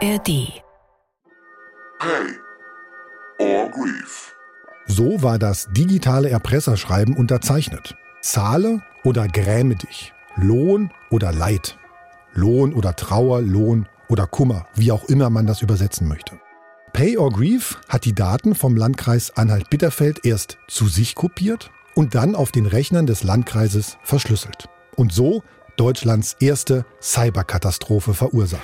ARD. Pay or grief. So war das digitale Erpresserschreiben unterzeichnet. Zahle oder gräme dich. Lohn oder Leid. Lohn oder Trauer, Lohn oder Kummer, wie auch immer man das übersetzen möchte. Pay or Grief hat die Daten vom Landkreis Anhalt-Bitterfeld erst zu sich kopiert und dann auf den Rechnern des Landkreises verschlüsselt. Und so Deutschlands erste Cyberkatastrophe verursacht.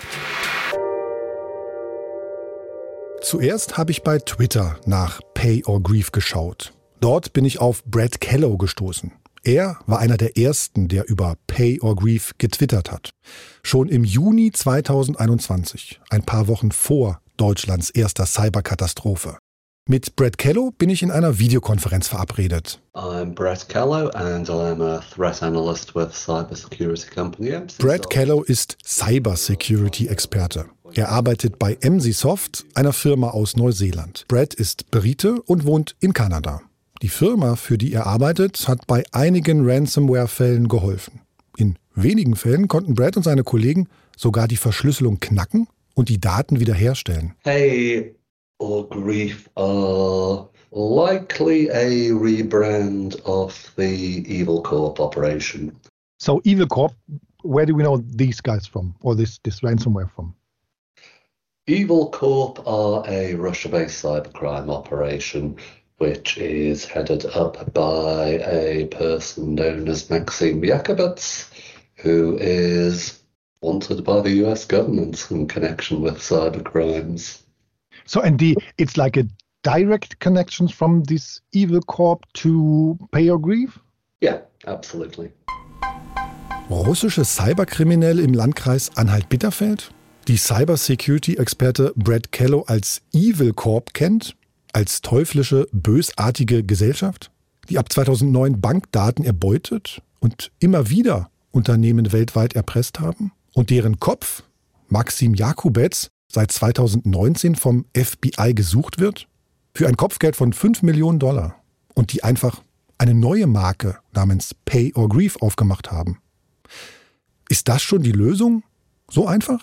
Zuerst habe ich bei Twitter nach Pay or Grief geschaut. Dort bin ich auf Brad Kellow gestoßen. Er war einer der ersten, der über Pay or Grief getwittert hat. Schon im Juni 2021, ein paar Wochen vor Deutschlands erster Cyberkatastrophe. Mit Brad Kello bin ich in einer Videokonferenz verabredet. I'm Brett Kello and I'm a threat analyst with cybersecurity company MC. Brad Kello ist Cybersecurity-Experte. Er arbeitet bei MCsoft, einer Firma aus Neuseeland. Brad ist Brite und wohnt in Kanada. Die Firma, für die er arbeitet, hat bei einigen Ransomware-Fällen geholfen. In wenigen Fällen konnten Brad und seine Kollegen sogar die Verschlüsselung knacken und die Daten wiederherstellen. Hey or grief are likely a rebrand of the Evil Corp operation. So Evil Corp, where do we know these guys from, or this this ransomware from? Evil Corp are a Russia-based cybercrime operation which is headed up by a person known as Maxim Yakubets, who is wanted by the US government in connection with cybercrimes. So and the it's like a direct connections from this Evil Corp to Pay or Grief. Yeah, absolutely. Russische Cyberkriminelle im Landkreis Anhalt-Bitterfeld? Die Cybersecurity-Experte Brad Kello als Evil Corp kennt? Als teuflische, bösartige Gesellschaft? Die ab 2009 Bankdaten erbeutet und immer wieder Unternehmen weltweit erpresst haben? Und deren Kopf, Maxim Jakubetz, seit 2019 vom FBI gesucht wird? Für ein Kopfgeld von 5 Millionen Dollar. Und die einfach eine neue Marke namens Pay or Grief aufgemacht haben. Ist das schon die Lösung? So einfach?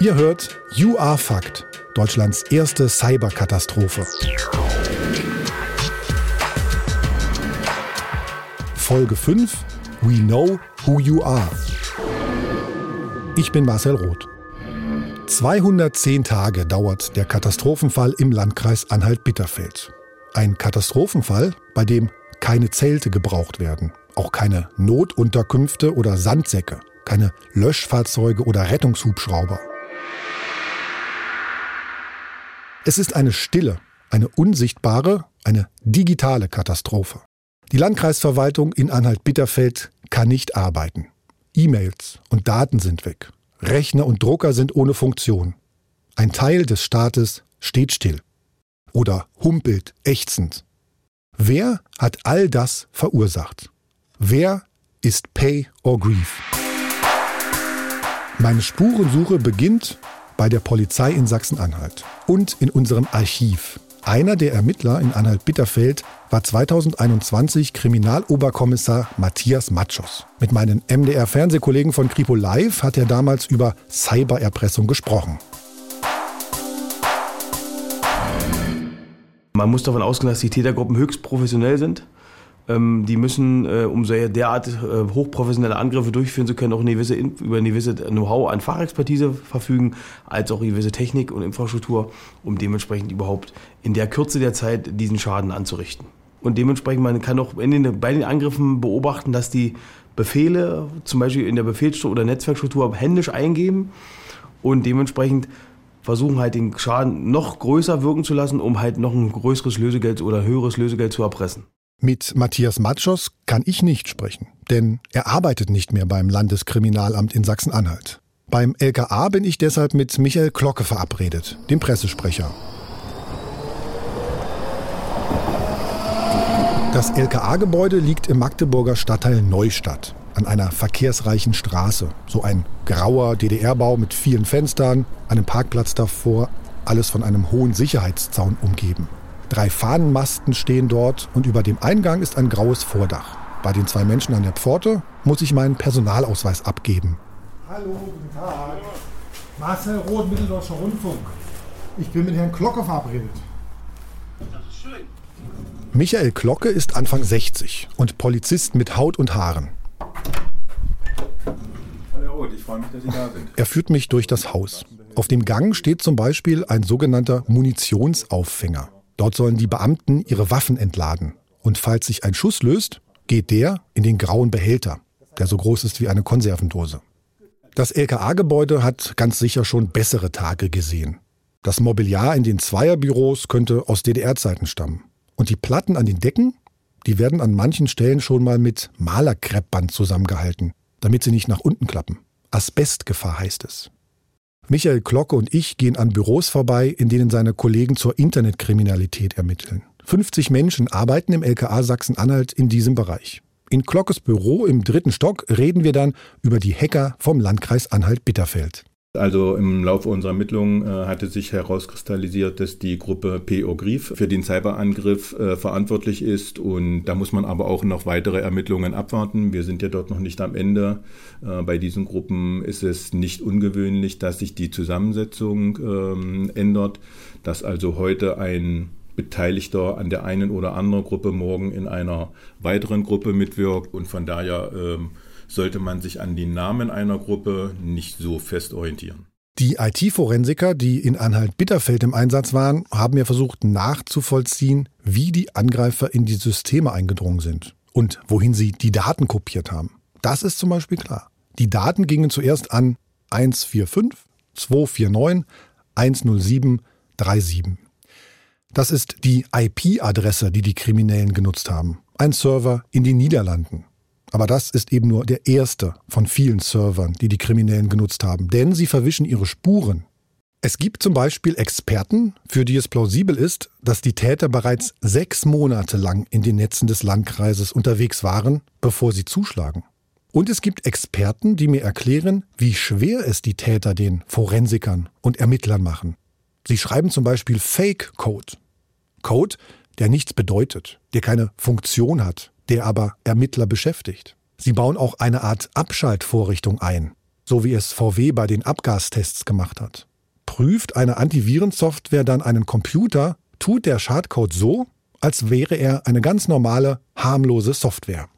Ihr hört You Are Fact, Deutschlands erste Cyberkatastrophe. Folge 5 We Know Who You Are. Ich bin Marcel Roth. 210 Tage dauert der Katastrophenfall im Landkreis Anhalt-Bitterfeld. Ein Katastrophenfall, bei dem keine Zelte gebraucht werden, auch keine Notunterkünfte oder Sandsäcke, keine Löschfahrzeuge oder Rettungshubschrauber. Es ist eine stille, eine unsichtbare, eine digitale Katastrophe. Die Landkreisverwaltung in Anhalt-Bitterfeld kann nicht arbeiten. E-Mails und Daten sind weg. Rechner und Drucker sind ohne Funktion. Ein Teil des Staates steht still. Oder humpelt ächzend. Wer hat all das verursacht? Wer ist Pay or Grief? Meine Spurensuche beginnt bei der Polizei in Sachsen-Anhalt und in unserem Archiv. Einer der Ermittler in Anhalt-Bitterfeld war 2021 Kriminaloberkommissar Matthias Matschos. Mit meinen MDR-Fernsehkollegen von Kripo Live hat er damals über Cybererpressung gesprochen. Man muss davon ausgehen, dass die Tätergruppen höchst professionell sind. Ähm, die müssen, äh, um so derart äh, hochprofessionelle Angriffe durchführen zu können, auch eine gewisse, über eine gewisse Know-how an Fachexpertise verfügen, als auch eine gewisse Technik und Infrastruktur, um dementsprechend überhaupt in der Kürze der Zeit diesen Schaden anzurichten. Und dementsprechend, man kann auch den, bei den Angriffen beobachten, dass die Befehle, zum Beispiel in der Befehlsstruktur oder Netzwerkstruktur, händisch eingeben und dementsprechend versuchen halt den Schaden noch größer wirken zu lassen, um halt noch ein größeres Lösegeld oder höheres Lösegeld zu erpressen. Mit Matthias Matschos kann ich nicht sprechen, denn er arbeitet nicht mehr beim Landeskriminalamt in Sachsen-Anhalt. Beim LKA bin ich deshalb mit Michael Glocke verabredet, dem Pressesprecher. Das LKA-Gebäude liegt im Magdeburger Stadtteil Neustadt, an einer verkehrsreichen Straße. So ein grauer DDR-Bau mit vielen Fenstern, einem Parkplatz davor, alles von einem hohen Sicherheitszaun umgeben. Drei Fahnenmasten stehen dort und über dem Eingang ist ein graues Vordach. Bei den zwei Menschen an der Pforte muss ich meinen Personalausweis abgeben. Hallo, guten Tag. Marcel Roth, Mitteldeutscher Rundfunk. Ich bin mit Herrn Glocke verabredet. Michael Glocke ist Anfang 60 und Polizist mit Haut und Haaren. Hallo Roth, ich freue mich, dass Sie da sind. Er führt mich durch das Haus. Auf dem Gang steht zum Beispiel ein sogenannter Munitionsauffänger. Dort sollen die Beamten ihre Waffen entladen. Und falls sich ein Schuss löst, geht der in den grauen Behälter, der so groß ist wie eine Konservendose. Das LKA-Gebäude hat ganz sicher schon bessere Tage gesehen. Das Mobiliar in den Zweierbüros könnte aus DDR-Zeiten stammen. Und die Platten an den Decken, die werden an manchen Stellen schon mal mit Malerkreppband zusammengehalten, damit sie nicht nach unten klappen. Asbestgefahr heißt es. Michael Glocke und ich gehen an Büros vorbei, in denen seine Kollegen zur Internetkriminalität ermitteln. 50 Menschen arbeiten im LKA Sachsen-Anhalt in diesem Bereich. In Glockes Büro im dritten Stock reden wir dann über die Hacker vom Landkreis Anhalt-Bitterfeld. Also im Laufe unserer Ermittlungen äh, hatte sich herauskristallisiert, dass die Gruppe PO Grief für den Cyberangriff äh, verantwortlich ist und da muss man aber auch noch weitere Ermittlungen abwarten. Wir sind ja dort noch nicht am Ende. Äh, bei diesen Gruppen ist es nicht ungewöhnlich, dass sich die Zusammensetzung ähm, ändert, dass also heute ein Beteiligter an der einen oder anderen Gruppe morgen in einer weiteren Gruppe mitwirkt und von daher ähm, sollte man sich an die Namen einer Gruppe nicht so fest orientieren. Die IT-Forensiker, die in Anhalt-Bitterfeld im Einsatz waren, haben ja versucht nachzuvollziehen, wie die Angreifer in die Systeme eingedrungen sind und wohin sie die Daten kopiert haben. Das ist zum Beispiel klar. Die Daten gingen zuerst an 145 249 107 37. Das ist die IP-Adresse, die die Kriminellen genutzt haben. Ein Server in den Niederlanden. Aber das ist eben nur der erste von vielen Servern, die die Kriminellen genutzt haben, denn sie verwischen ihre Spuren. Es gibt zum Beispiel Experten, für die es plausibel ist, dass die Täter bereits sechs Monate lang in den Netzen des Landkreises unterwegs waren, bevor sie zuschlagen. Und es gibt Experten, die mir erklären, wie schwer es die Täter den Forensikern und Ermittlern machen. Sie schreiben zum Beispiel Fake-Code. Code, der nichts bedeutet, der keine Funktion hat, der aber Ermittler beschäftigt. Sie bauen auch eine Art Abschaltvorrichtung ein, so wie es VW bei den Abgastests gemacht hat. Prüft eine Antivirensoftware dann einen Computer, tut der Schadcode so, als wäre er eine ganz normale, harmlose Software.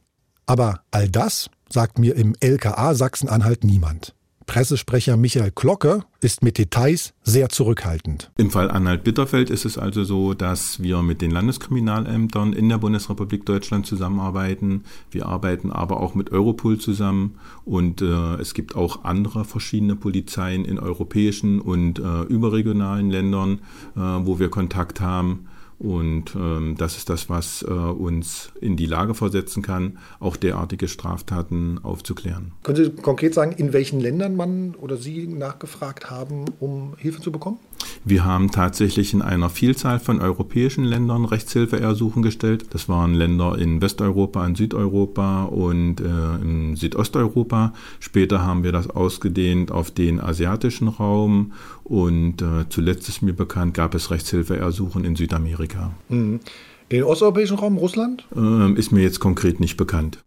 Aber all das sagt mir im LKA Sachsen-Anhalt niemand. Pressesprecher Michael Glocke ist mit Details sehr zurückhaltend. Im Fall Anhalt-Bitterfeld ist es also so, dass wir mit den Landeskriminalämtern in der Bundesrepublik Deutschland zusammenarbeiten. Wir arbeiten aber auch mit Europol zusammen und äh, es gibt auch andere verschiedene Polizeien in europäischen und äh, überregionalen Ländern, äh, wo wir Kontakt haben. Und ähm, das ist das, was äh, uns in die Lage versetzen kann, auch derartige Straftaten aufzuklären. Können Sie konkret sagen, in welchen Ländern man oder Sie nachgefragt haben, um Hilfe zu bekommen? Wir haben tatsächlich in einer Vielzahl von europäischen Ländern Rechtshilfeersuchen gestellt. Das waren Länder in Westeuropa, in Südeuropa und äh, in Südosteuropa. Später haben wir das ausgedehnt auf den asiatischen Raum und äh, zuletzt ist mir bekannt, gab es Rechtshilfeersuchen in Südamerika. Mhm. Den osteuropäischen Raum, Russland? Ähm, ist mir jetzt konkret nicht bekannt.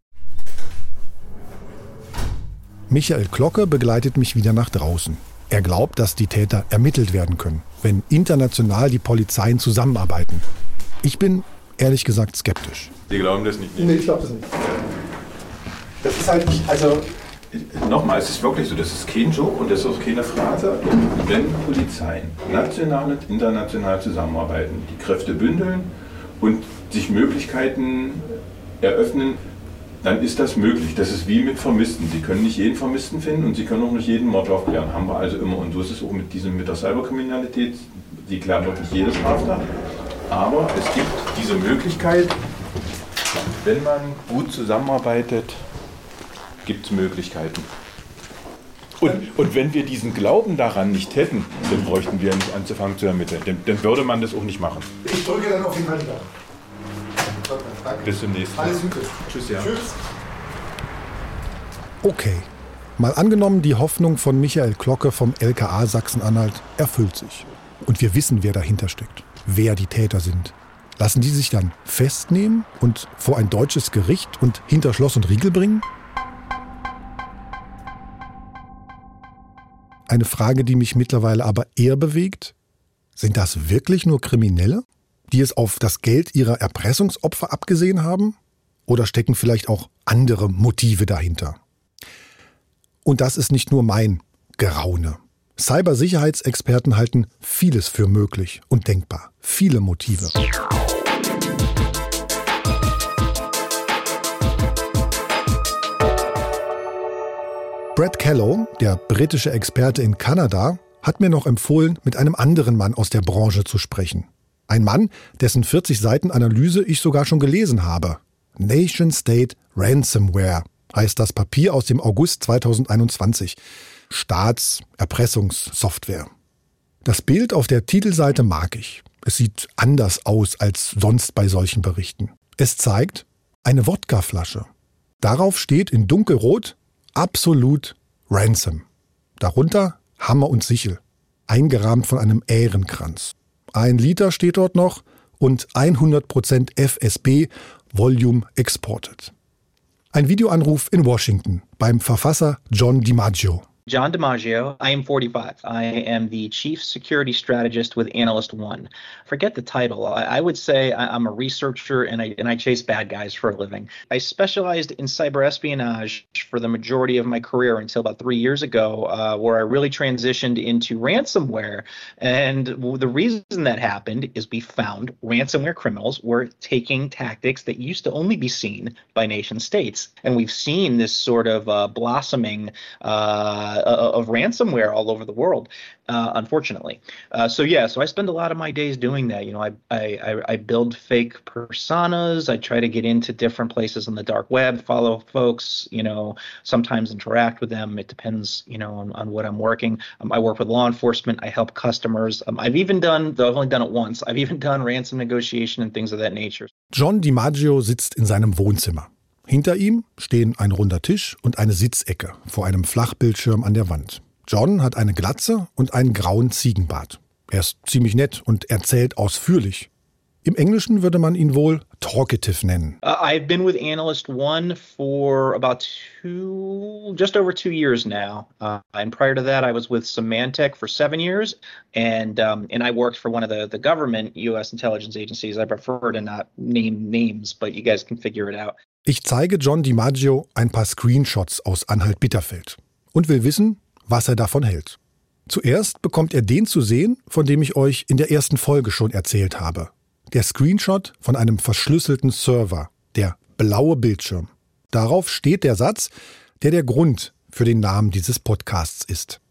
Michael Glocke begleitet mich wieder nach draußen. Er glaubt, dass die Täter ermittelt werden können, wenn international die Polizeien zusammenarbeiten. Ich bin ehrlich gesagt skeptisch. Sie glauben das nicht? Nee, ich glaube das nicht. Das ist halt, also Nochmal, es ist wirklich so, das ist kein Joke und das ist auch keine Phrase. Wenn Polizeien national und international zusammenarbeiten, die Kräfte bündeln und sich Möglichkeiten eröffnen, dann ist das möglich. Das ist wie mit Vermissten. Sie können nicht jeden Vermissten finden und Sie können auch nicht jeden Mord aufklären. Haben wir also immer. Und so ist es auch mit, diesem, mit der Cyberkriminalität. Sie klären doch nicht jede Straftat. Aber es gibt diese Möglichkeit, wenn man gut zusammenarbeitet, gibt es Möglichkeiten. Und, und, wenn wir diesen Glauben daran nicht hätten, dann bräuchten wir nicht anzufangen zu ermitteln. Dann, würde man das auch nicht machen. Ich drücke dann auf jeden Fall die Daumen. Bis zum nächsten Mal. Alles Gute. Tschüss, ja. Tschüss. Okay. Mal angenommen, die Hoffnung von Michael Glocke vom LKA Sachsen-Anhalt erfüllt sich. Und wir wissen, wer dahinter steckt, wer die Täter sind. Lassen die sich dann festnehmen und vor ein deutsches Gericht und hinter Schloss und Riegel bringen? Eine Frage, die mich mittlerweile aber eher bewegt. Sind das wirklich nur Kriminelle, die es auf das Geld ihrer Erpressungsopfer abgesehen haben? Oder stecken vielleicht auch andere Motive dahinter? Und das ist nicht nur mein Geraune. Cybersicherheitsexperten halten vieles für möglich und denkbar. Viele Motive. Brad Callow, der britische Experte in Kanada, hat mir noch empfohlen, mit einem anderen Mann aus der Branche zu sprechen. Ein Mann, dessen 40 Seiten Analyse ich sogar schon gelesen habe. Nation State Ransomware heißt das Papier aus dem August 2021. Staatserpressungssoftware. Das Bild auf der Titelseite mag ich. Es sieht anders aus als sonst bei solchen Berichten. Es zeigt eine Wodkaflasche. Darauf steht in dunkelrot absolut Ransom. Darunter Hammer und Sichel, eingerahmt von einem Ährenkranz. Ein Liter steht dort noch und 100% FSB Volume Exported. Ein Videoanruf in Washington beim Verfasser John DiMaggio. John DiMaggio. I am 45. I am the chief security strategist with Analyst One. Forget the title. I, I would say I, am a researcher and I and I chase bad guys for a living. I specialized in cyber espionage for the majority of my career until about three years ago, uh, where I really transitioned into ransomware. And the reason that happened is we found ransomware criminals were taking tactics that used to only be seen by nation states, and we've seen this sort of uh, blossoming. Uh, uh, of ransomware all over the world, uh, unfortunately. Uh, so yeah, so I spend a lot of my days doing that. You know, I, I I build fake personas. I try to get into different places on the dark web, follow folks. You know, sometimes interact with them. It depends, you know, on, on what I'm working. Um, I work with law enforcement. I help customers. Um, I've even done, though I've only done it once. I've even done ransom negotiation and things of that nature. John DiMaggio sitzt in seinem Wohnzimmer. Hinter ihm stehen ein runder Tisch und eine Sitzecke vor einem Flachbildschirm an der Wand. John hat eine Glatze und einen grauen Ziegenbart. Er ist ziemlich nett und erzählt ausführlich. Im Englischen würde man ihn wohl talkative nennen. Uh, I've been with Analyst One for about two, just over two years now. Uh, and prior to that, I was with Symantec for seven years, and um, and I worked for one of the the government U.S. intelligence agencies. I prefer to not name names, but you guys can figure it out. Ich zeige John DiMaggio ein paar Screenshots aus Anhalt-Bitterfeld und will wissen, was er davon hält. Zuerst bekommt er den zu sehen, von dem ich euch in der ersten Folge schon erzählt habe. Der Screenshot von einem verschlüsselten Server, der blaue Bildschirm. Darauf steht der Satz, der der Grund für den Namen dieses Podcasts ist.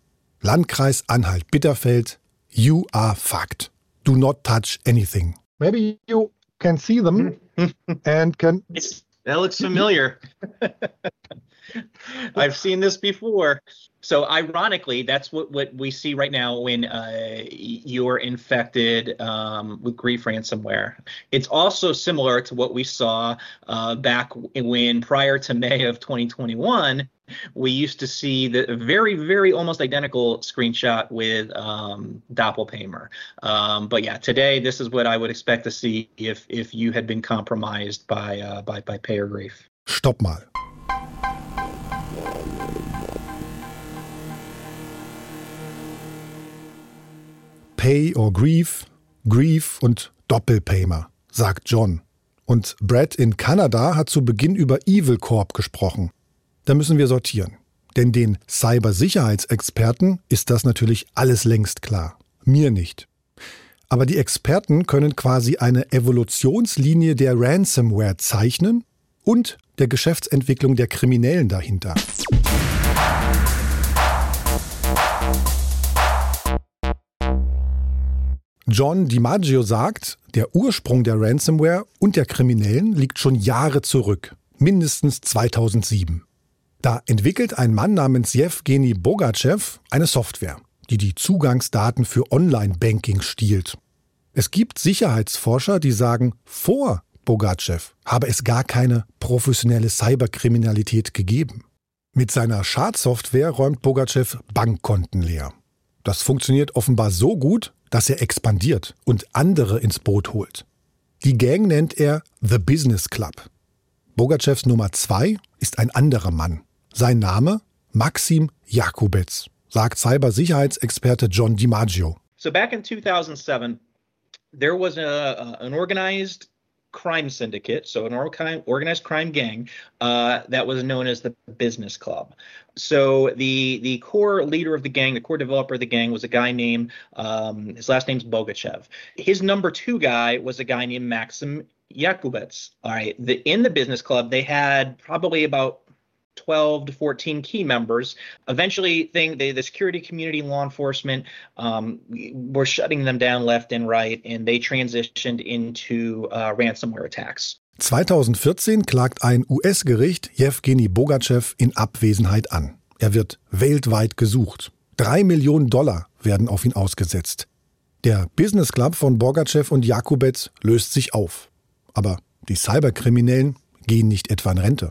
Landkreis Anhalt-Bitterfeld, you are fucked. Do not touch anything. Maybe you can see them and can That looks familiar. I've seen this before. So ironically, that's what, what we see right now when uh, you're infected um, with grief ransomware. It's also similar to what we saw uh, back when prior to May of 2021, we used to see the very, very almost identical screenshot with um, Doppelpaymer. Um, but yeah, today this is what I would expect to see if if you had been compromised by uh, by by payer grief. Stopp mal. Pay or Grief, Grief und Doppelpaymer, sagt John. Und Brad in Kanada hat zu Beginn über Evil Corp gesprochen. Da müssen wir sortieren. Denn den Cybersicherheitsexperten ist das natürlich alles längst klar. Mir nicht. Aber die Experten können quasi eine Evolutionslinie der Ransomware zeichnen und der Geschäftsentwicklung der Kriminellen dahinter. John DiMaggio sagt, der Ursprung der Ransomware und der Kriminellen liegt schon Jahre zurück, mindestens 2007. Da entwickelt ein Mann namens Jewgeni Bogachev eine Software, die die Zugangsdaten für Online-Banking stiehlt. Es gibt Sicherheitsforscher, die sagen, vor Bogachev habe es gar keine professionelle Cyberkriminalität gegeben. Mit seiner Schadsoftware räumt Bogachev Bankkonten leer. Das funktioniert offenbar so gut, dass er expandiert und andere ins Boot holt. Die Gang nennt er The Business Club. Bogachevs Nummer zwei ist ein anderer Mann, sein Name Maxim Jakubetz. sagt Cybersicherheitsexperte John DiMaggio. So back in 2007, there was a, an organized crime syndicate, so an organized crime gang uh, that was known as the Business Club. So the the core leader of the gang, the core developer of the gang, was a guy named um, his last name's Bogachev. His number two guy was a guy named Maxim Yakubets. All right, the, in the Business Club, they had probably about 12 to 14 key members. Eventually, thing they, the security community, law enforcement, um, were shutting them down left and right, and they transitioned into uh, ransomware attacks. 2014 klagt ein US-Gericht Jewgeni Bogachev in Abwesenheit an. Er wird weltweit gesucht. Drei Millionen Dollar werden auf ihn ausgesetzt. Der Business Club von Bogachev und Jakubetz löst sich auf. Aber die Cyberkriminellen gehen nicht etwa in Rente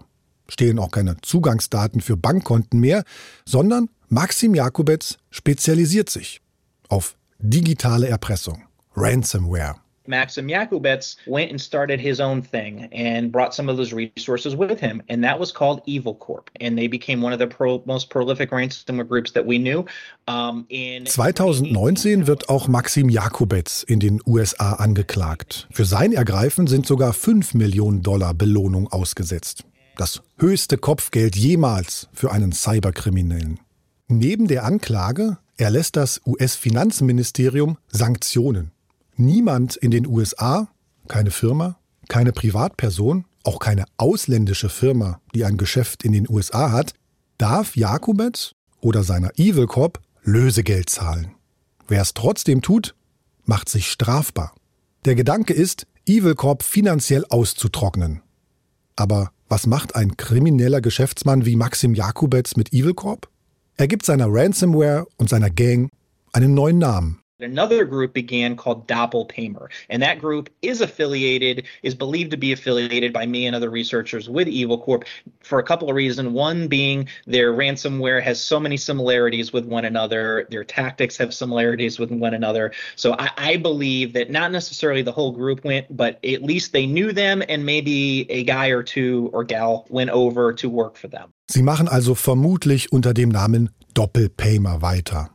stehlen auch keine Zugangsdaten für Bankkonten mehr, sondern Maxim Jakubetz spezialisiert sich auf digitale Erpressung, Ransomware. Maxim Yakubets went and started his own thing and brought some of those resources with him, and that was called Evil Corp. And they became one of the pro most prolific ransomware groups that we knew. Um, in 2019 wird auch Maxim Jakubetz in den USA angeklagt. Für sein Ergreifen sind sogar 5 Millionen Dollar Belohnung ausgesetzt. Das höchste Kopfgeld jemals für einen Cyberkriminellen. Neben der Anklage erlässt das US-Finanzministerium Sanktionen. Niemand in den USA, keine Firma, keine Privatperson, auch keine ausländische Firma, die ein Geschäft in den USA hat, darf Jakubet oder seiner Evil Corp Lösegeld zahlen. Wer es trotzdem tut, macht sich strafbar. Der Gedanke ist, Evil Corp finanziell auszutrocknen. Aber was macht ein krimineller Geschäftsmann wie Maxim Jakubetz mit Evil Corp? Er gibt seiner Ransomware und seiner Gang einen neuen Namen. Another group began called Doppelpaymer, and that group is affiliated, is believed to be affiliated by me and other researchers with Evil Corp for a couple of reasons. One being their ransomware has so many similarities with one another, their tactics have similarities with one another. So I, I believe that not necessarily the whole group went, but at least they knew them and maybe a guy or two or gal went over to work for them. Sie machen also vermutlich unter dem Namen Doppelpaymer weiter.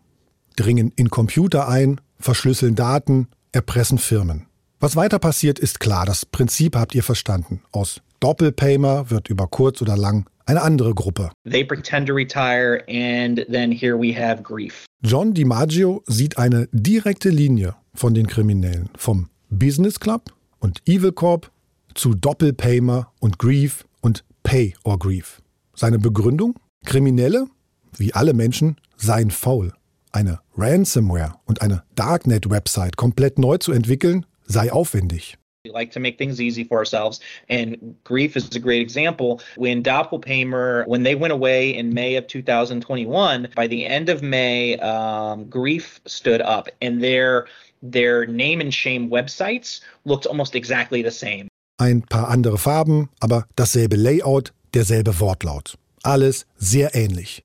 Dringen in Computer ein, verschlüsseln Daten, erpressen Firmen. Was weiter passiert, ist klar. Das Prinzip habt ihr verstanden. Aus Doppelpaymer wird über kurz oder lang eine andere Gruppe. They pretend to retire and then here we have grief. John DiMaggio sieht eine direkte Linie von den Kriminellen vom Business Club und Evil Corp zu Doppelpaymer und Grief und Pay or Grief. Seine Begründung? Kriminelle, wie alle Menschen, seien faul. Eine Ransomware und eine Darknet-Website komplett neu zu entwickeln, sei aufwendig. We like to make things easy for ourselves. And grief is a great example. When Doppelpaymer, when they went away in May of 2021, by the end of May, um, grief stood up and their, their name and shame websites looked almost exactly the same. Ein paar andere Farben, aber dasselbe Layout, derselbe Wortlaut. Alles sehr ähnlich.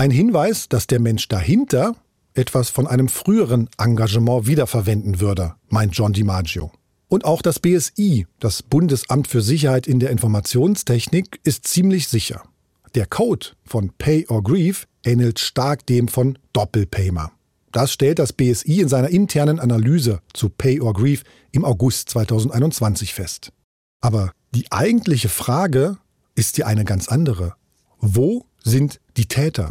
Ein Hinweis, dass der Mensch dahinter etwas von einem früheren Engagement wiederverwenden würde, meint John DiMaggio. Und auch das BSI, das Bundesamt für Sicherheit in der Informationstechnik, ist ziemlich sicher. Der Code von Pay or Grieve ähnelt stark dem von Doppelpaymer. Das stellt das BSI in seiner internen Analyse zu Pay or Grieve im August 2021 fest. Aber die eigentliche Frage ist ja eine ganz andere. Wo sind die Täter?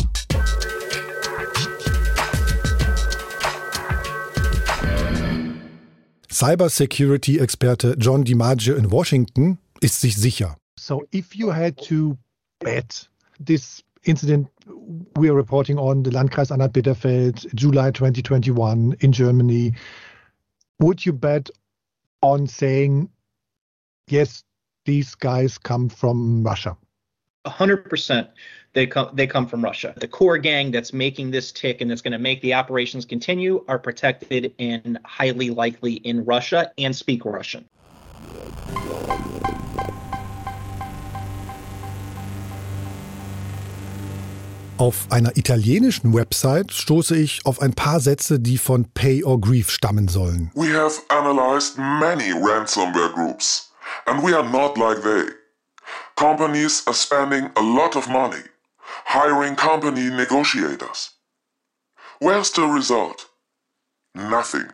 Cybersecurity-Experte John DiMaggio in Washington ist sich sicher. So if you had to bet this incident we are reporting on the Landkreis Anhalt-Bitterfeld, July 2021 in Germany, would you bet on saying, yes, these guys come from Russia? 100% they come they come from Russia. The core gang that's making this tick and that's going to make the operations continue are protected and highly likely in Russia and speak Russian. Auf einer italienischen Website stoße ich auf ein paar Sätze, die von Pay or Grief stammen sollen. We have analyzed many ransomware groups, and we are not like they. Companies are spending a lot of money hiring company negotiators. Where's the result? Nothing.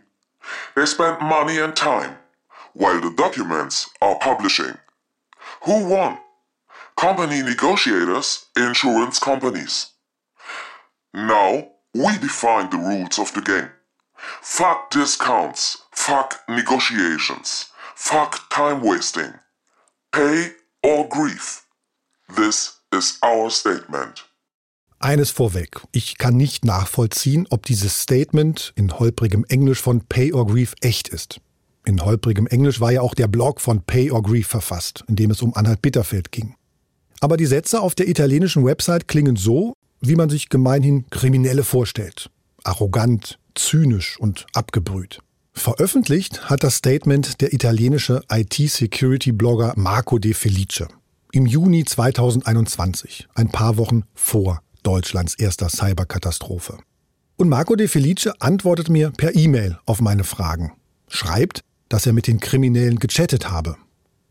They spent money and time, while the documents are publishing. Who won? Company negotiators, insurance companies. Now we define the rules of the game. Fuck discounts, fuck negotiations, fuck time wasting. Pay or grief. This is our statement. Eines vorweg, ich kann nicht nachvollziehen, ob dieses Statement in holprigem Englisch von Pay or Grief echt ist. In holprigem Englisch war ja auch der Blog von Pay or Grief verfasst, in dem es um Anhalt Bitterfeld ging. Aber die Sätze auf der italienischen Website klingen so, wie man sich gemeinhin Kriminelle vorstellt. Arrogant, zynisch und abgebrüht. Veröffentlicht hat das Statement der italienische IT-Security-Blogger Marco De Felice im Juni 2021, ein paar Wochen vor Deutschlands erster Cyberkatastrophe. Und Marco De Felice antwortet mir per E-Mail auf meine Fragen. Schreibt, dass er mit den Kriminellen gechattet habe.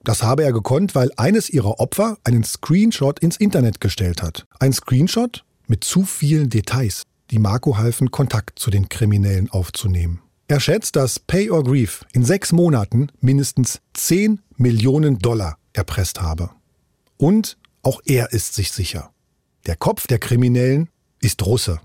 Das habe er gekonnt, weil eines ihrer Opfer einen Screenshot ins Internet gestellt hat. Ein Screenshot mit zu vielen Details, die Marco halfen, Kontakt zu den Kriminellen aufzunehmen. Er schätzt, dass Pay or Grief in sechs Monaten mindestens 10 Millionen Dollar erpresst habe. Und auch er ist sich sicher. Der Kopf der Kriminellen ist Russe.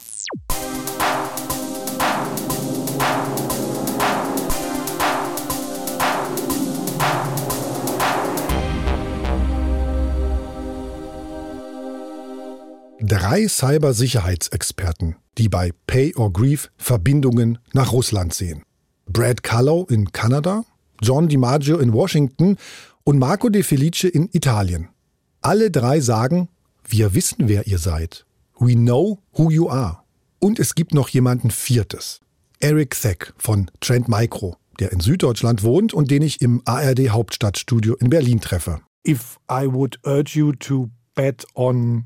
Drei Cybersicherheitsexperten, die bei Pay or Grief Verbindungen nach Russland sehen. Brad Callow in Kanada, John DiMaggio in Washington und Marco De Felice in Italien. Alle drei sagen, wir wissen, wer ihr seid. We know who you are. Und es gibt noch jemanden Viertes. Eric Theck von Trend Micro, der in Süddeutschland wohnt und den ich im ARD Hauptstadtstudio in Berlin treffe. If I would urge you to bet on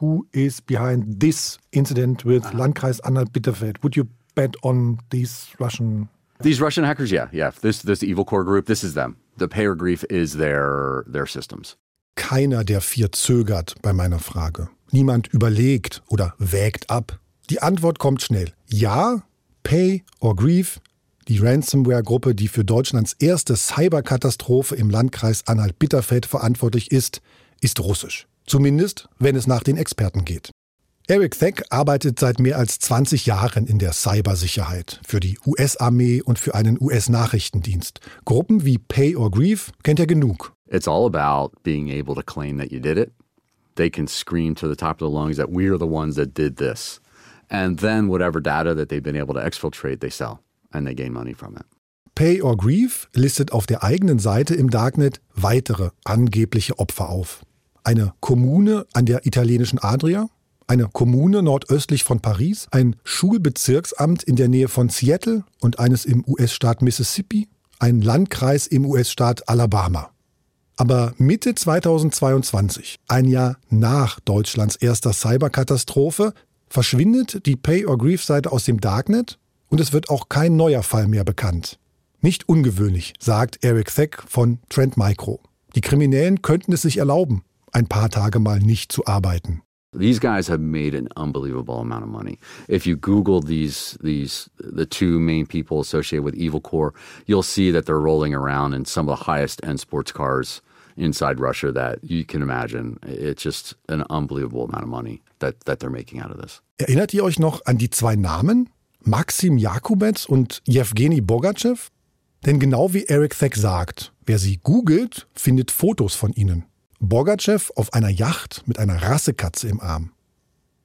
who is behind this incident with Landkreis Anhalt-Bitterfeld, would you bet on these Russian These Russian hackers, yeah, yeah. This this evil core group, this is them. The pay or grief is their their systems. Keiner der vier zögert bei meiner Frage. Niemand überlegt oder wägt ab. Die Antwort kommt schnell. Ja, Pay or Grief, die Ransomware-Gruppe, die für Deutschlands erste Cyberkatastrophe im Landkreis Anhalt-Bitterfeld verantwortlich ist, ist russisch. Zumindest, wenn es nach den Experten geht. Eric Theck arbeitet seit mehr als 20 Jahren in der Cybersicherheit für die US-Armee und für einen US-Nachrichtendienst. Gruppen wie Pay or Grief kennt er genug. It's all about being able to claim that you did it. They can scream to the top of the lungs that we are the ones that did this. And then whatever data that they've been able to exfiltrate, they sell and they gain money from it. Pay or Grief listet auf der eigenen Seite im Darknet weitere angebliche Opfer auf. Eine Kommune an der italienischen Adria, eine Kommune nordöstlich von Paris, ein Schulbezirksamt in der Nähe von Seattle und eines im US-Staat Mississippi, ein Landkreis im US-Staat Alabama. Aber Mitte 2022, ein Jahr nach Deutschlands erster Cyberkatastrophe, verschwindet die Pay-or-Grief-Seite aus dem Darknet und es wird auch kein neuer Fall mehr bekannt. Nicht ungewöhnlich, sagt Eric Theck von Trend Micro. Die Kriminellen könnten es sich erlauben, ein paar Tage mal nicht zu arbeiten. These guys have made an unbelievable amount of money. If you Google these these the two main people associated with Evil Core, you'll see that they're rolling around in some of the highest end sports cars inside Russia that you can imagine. It's just an unbelievable amount of money that that they're making out of this. Erinnert ihr euch noch an die zwei Namen? Maxim Jakubets und Jewgeni Bogachev? Denn genau wie Eric Theck sagt, wer sie googelt, findet Fotos von ihnen. Bogachev auf einer Yacht mit einer Rassekatze im Arm.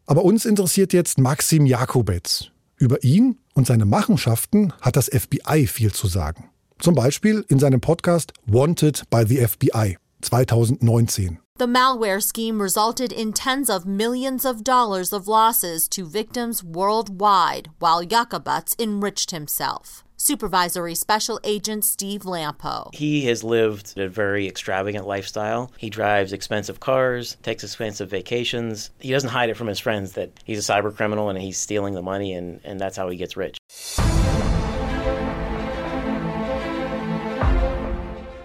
Aber uns interessiert jetzt Maxim Jakubets. Über ihn und seine Machenschaften hat das FBI viel zu sagen. Zum Beispiel in seinem Podcast Wanted by the FBI 2019. The malware scheme resulted in tens of millions of dollars of losses to victims worldwide, while Yakubats enriched himself. Supervisory Special Agent Steve Lampo. He has lived a very extravagant lifestyle. He drives expensive cars, takes expensive vacations. He doesn't hide it from his friends that he's a cyber criminal and he's stealing the money, and, and that's how he gets rich.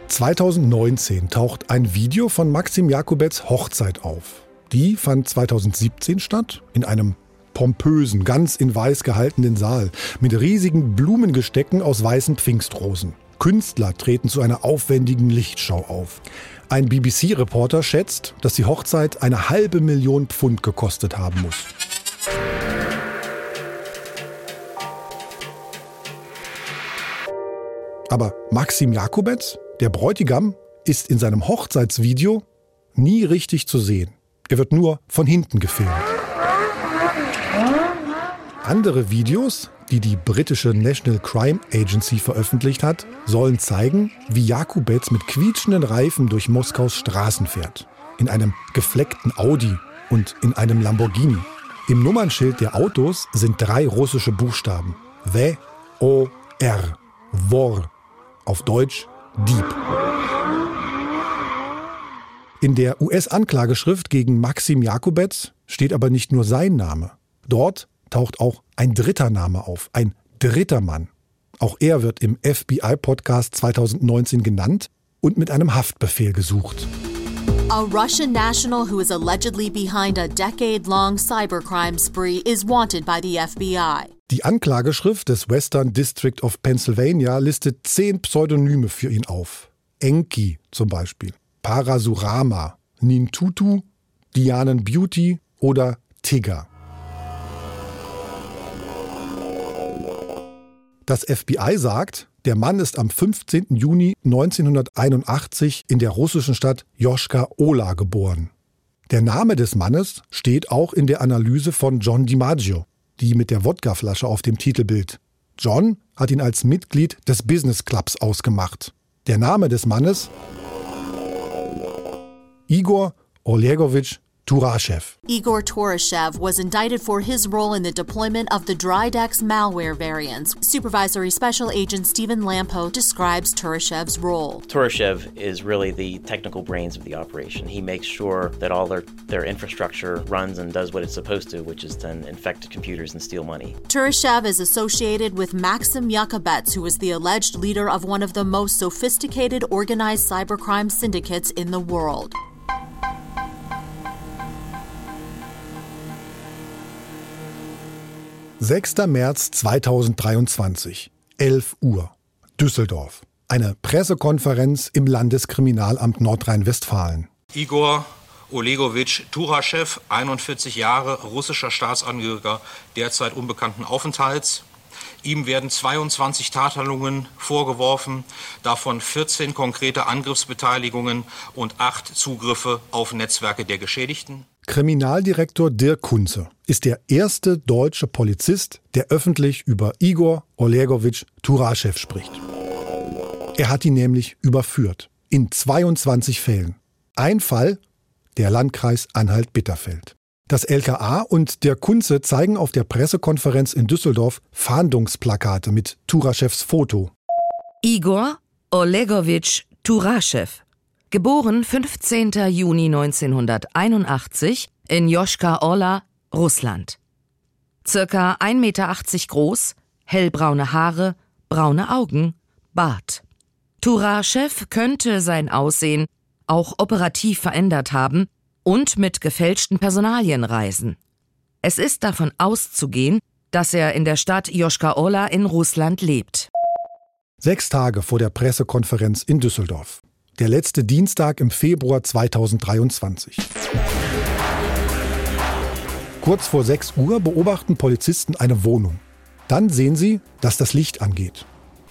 2019 taucht ein Video von Maxim Jakubets Hochzeit auf. Die fand 2017 statt, in einem pompösen, ganz in weiß gehaltenen Saal mit riesigen Blumengestecken aus weißen Pfingstrosen. Künstler treten zu einer aufwendigen Lichtschau auf. Ein BBC-Reporter schätzt, dass die Hochzeit eine halbe Million Pfund gekostet haben muss. Aber Maxim Jakobetz, der Bräutigam, ist in seinem Hochzeitsvideo nie richtig zu sehen. Er wird nur von hinten gefilmt. Andere Videos, die die britische National Crime Agency veröffentlicht hat, sollen zeigen, wie Jakubetz mit quietschenden Reifen durch Moskaus Straßen fährt. In einem gefleckten Audi und in einem Lamborghini. Im Nummernschild der Autos sind drei russische Buchstaben. W, O, R. Wor. Auf Deutsch Dieb. In der US-Anklageschrift gegen Maxim Jakubetz steht aber nicht nur sein Name. Dort taucht auch ein dritter Name auf, ein dritter Mann. Auch er wird im FBI-Podcast 2019 genannt und mit einem Haftbefehl gesucht. A Russian national who is allegedly behind a decade long cybercrime spree is wanted by the FBI. Die Anklageschrift des Western District of Pennsylvania listet zehn Pseudonyme für ihn auf. Enki zum Beispiel. Parasurama, Nintutu, Dianen Beauty oder Tigger. Das FBI sagt, der Mann ist am 15. Juni 1981 in der russischen Stadt Joschka Ola geboren. Der Name des Mannes steht auch in der Analyse von John DiMaggio, die mit der Wodkaflasche auf dem Titelbild. John hat ihn als Mitglied des Business Clubs ausgemacht. Der Name des Mannes Igor Olegowitsch Turashev. Igor Turashev was indicted for his role in the deployment of the Drydex malware variants. Supervisory Special Agent Stephen Lampo describes Turashev's role. Turashev is really the technical brains of the operation. He makes sure that all their, their infrastructure runs and does what it's supposed to, which is then infect computers and steal money. Turashev is associated with Maxim Yakubets, who is the alleged leader of one of the most sophisticated organized cybercrime syndicates in the world. 6. März 2023, 11 Uhr, Düsseldorf. Eine Pressekonferenz im Landeskriminalamt Nordrhein-Westfalen. Igor Olegowitsch Turaschew, 41 Jahre, russischer Staatsangehöriger, derzeit unbekannten Aufenthalts. Ihm werden 22 Tathandlungen vorgeworfen, davon 14 konkrete Angriffsbeteiligungen und 8 Zugriffe auf Netzwerke der Geschädigten. Kriminaldirektor Dirk Kunze ist der erste deutsche Polizist, der öffentlich über Igor Olegowitsch Turaschew spricht. Er hat ihn nämlich überführt. In 22 Fällen. Ein Fall, der Landkreis Anhalt-Bitterfeld. Das LKA und der Kunze zeigen auf der Pressekonferenz in Düsseldorf Fahndungsplakate mit Turaschews Foto. Igor Olegowitsch Turaschew Geboren 15. Juni 1981 in Joschka-Orla, Russland. Circa 1,80 Meter groß, hellbraune Haare, braune Augen, Bart. Turaschew könnte sein Aussehen auch operativ verändert haben und mit gefälschten Personalien reisen. Es ist davon auszugehen, dass er in der Stadt Joschka-Orla in Russland lebt. Sechs Tage vor der Pressekonferenz in Düsseldorf der letzte Dienstag im Februar 2023. Kurz vor 6 Uhr beobachten Polizisten eine Wohnung. Dann sehen sie, dass das Licht angeht.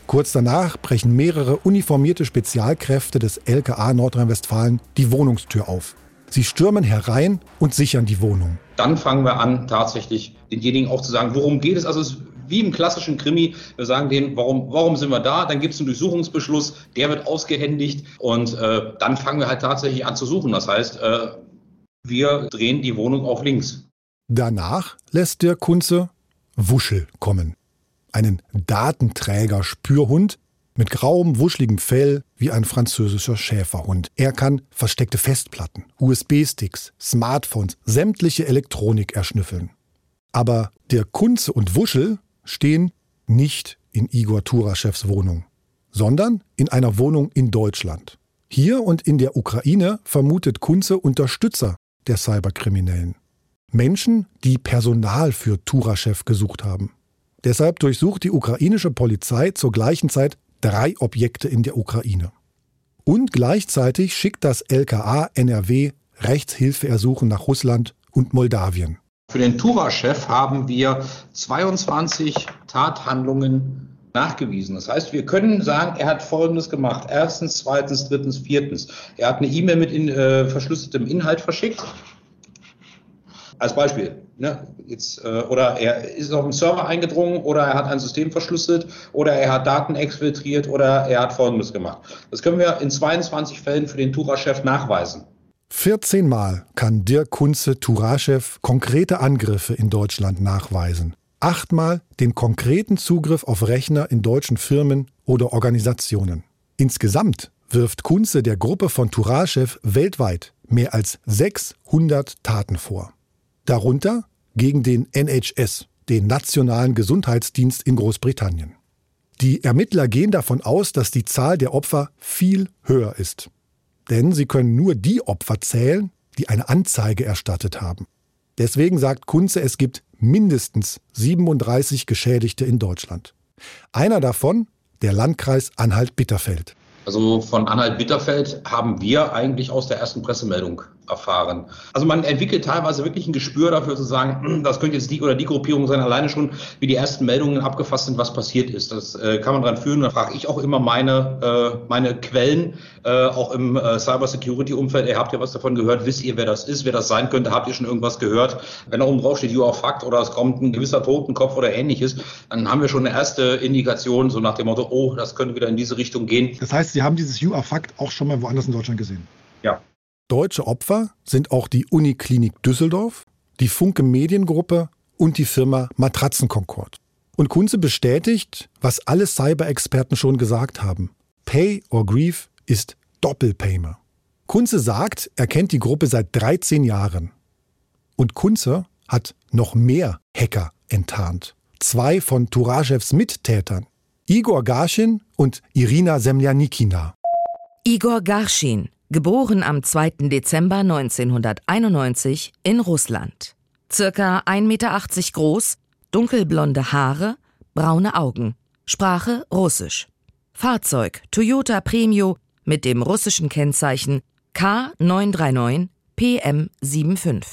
Kurz danach brechen mehrere uniformierte Spezialkräfte des LKA Nordrhein-Westfalen die Wohnungstür auf. Sie stürmen herein und sichern die Wohnung. Dann fangen wir an, tatsächlich denjenigen auch zu sagen, worum geht es. Also es wie im klassischen Krimi. Wir sagen denen, warum, warum sind wir da? Dann gibt es einen Durchsuchungsbeschluss, der wird ausgehändigt und äh, dann fangen wir halt tatsächlich an zu suchen. Das heißt, äh, wir drehen die Wohnung auf links. Danach lässt der Kunze Wuschel kommen. Einen Datenträger-Spürhund mit grauem, wuschligem Fell wie ein französischer Schäferhund. Er kann versteckte Festplatten, USB-Sticks, Smartphones, sämtliche Elektronik erschnüffeln. Aber der Kunze und Wuschel stehen nicht in Igor Turaschews Wohnung, sondern in einer Wohnung in Deutschland. Hier und in der Ukraine vermutet Kunze Unterstützer der Cyberkriminellen. Menschen, die Personal für Turaschew gesucht haben. Deshalb durchsucht die ukrainische Polizei zur gleichen Zeit drei Objekte in der Ukraine. Und gleichzeitig schickt das LKA NRW Rechtshilfeersuchen nach Russland und Moldawien. Für den Tura-Chef haben wir 22 Tathandlungen nachgewiesen. Das heißt, wir können sagen, er hat Folgendes gemacht. Erstens, zweitens, drittens, viertens. Er hat eine E-Mail mit in, äh, verschlüsseltem Inhalt verschickt. Als Beispiel. Ne? Jetzt, äh, oder er ist auf den Server eingedrungen oder er hat ein System verschlüsselt oder er hat Daten exfiltriert oder er hat Folgendes gemacht. Das können wir in 22 Fällen für den Tura-Chef nachweisen. 14 Mal kann Dirk Kunze Turaschew konkrete Angriffe in Deutschland nachweisen. Achtmal den konkreten Zugriff auf Rechner in deutschen Firmen oder Organisationen. Insgesamt wirft Kunze der Gruppe von Turaschew weltweit mehr als 600 Taten vor. Darunter gegen den NHS, den Nationalen Gesundheitsdienst in Großbritannien. Die Ermittler gehen davon aus, dass die Zahl der Opfer viel höher ist. Denn sie können nur die Opfer zählen, die eine Anzeige erstattet haben. Deswegen sagt Kunze, es gibt mindestens 37 Geschädigte in Deutschland. Einer davon der Landkreis Anhalt-Bitterfeld. Also von Anhalt-Bitterfeld haben wir eigentlich aus der ersten Pressemeldung erfahren. Also man entwickelt teilweise wirklich ein Gespür dafür zu sagen, das könnte jetzt die oder die Gruppierung sein, alleine schon, wie die ersten Meldungen abgefasst sind, was passiert ist. Das äh, kann man dran führen. Da frage ich auch immer meine, äh, meine Quellen, äh, auch im äh, Cyber-Security-Umfeld. Ihr habt ja was davon gehört, wisst ihr, wer das ist, wer das sein könnte, habt ihr schon irgendwas gehört? Wenn da oben drauf steht, you are fact oder es kommt ein gewisser Totenkopf oder ähnliches, dann haben wir schon eine erste Indikation, so nach dem Motto, oh, das könnte wieder in diese Richtung gehen. Das heißt, Sie haben dieses you are fact auch schon mal woanders in Deutschland gesehen? Ja. Deutsche Opfer sind auch die Uniklinik Düsseldorf, die Funke Mediengruppe und die Firma Matratzenkonkord. Und Kunze bestätigt, was alle Cyber-Experten schon gesagt haben. Pay or Grief ist Doppelpaymer. Kunze sagt, er kennt die Gruppe seit 13 Jahren. Und Kunze hat noch mehr Hacker enttarnt. Zwei von Turaschews Mittätern, Igor Garschin und Irina Semljanikina. Igor Garschin, geboren am 2. Dezember 1991 in Russland. Circa 1,80 Meter groß, dunkelblonde Haare, braune Augen. Sprache Russisch. Fahrzeug Toyota Premio mit dem russischen Kennzeichen K939 PM75.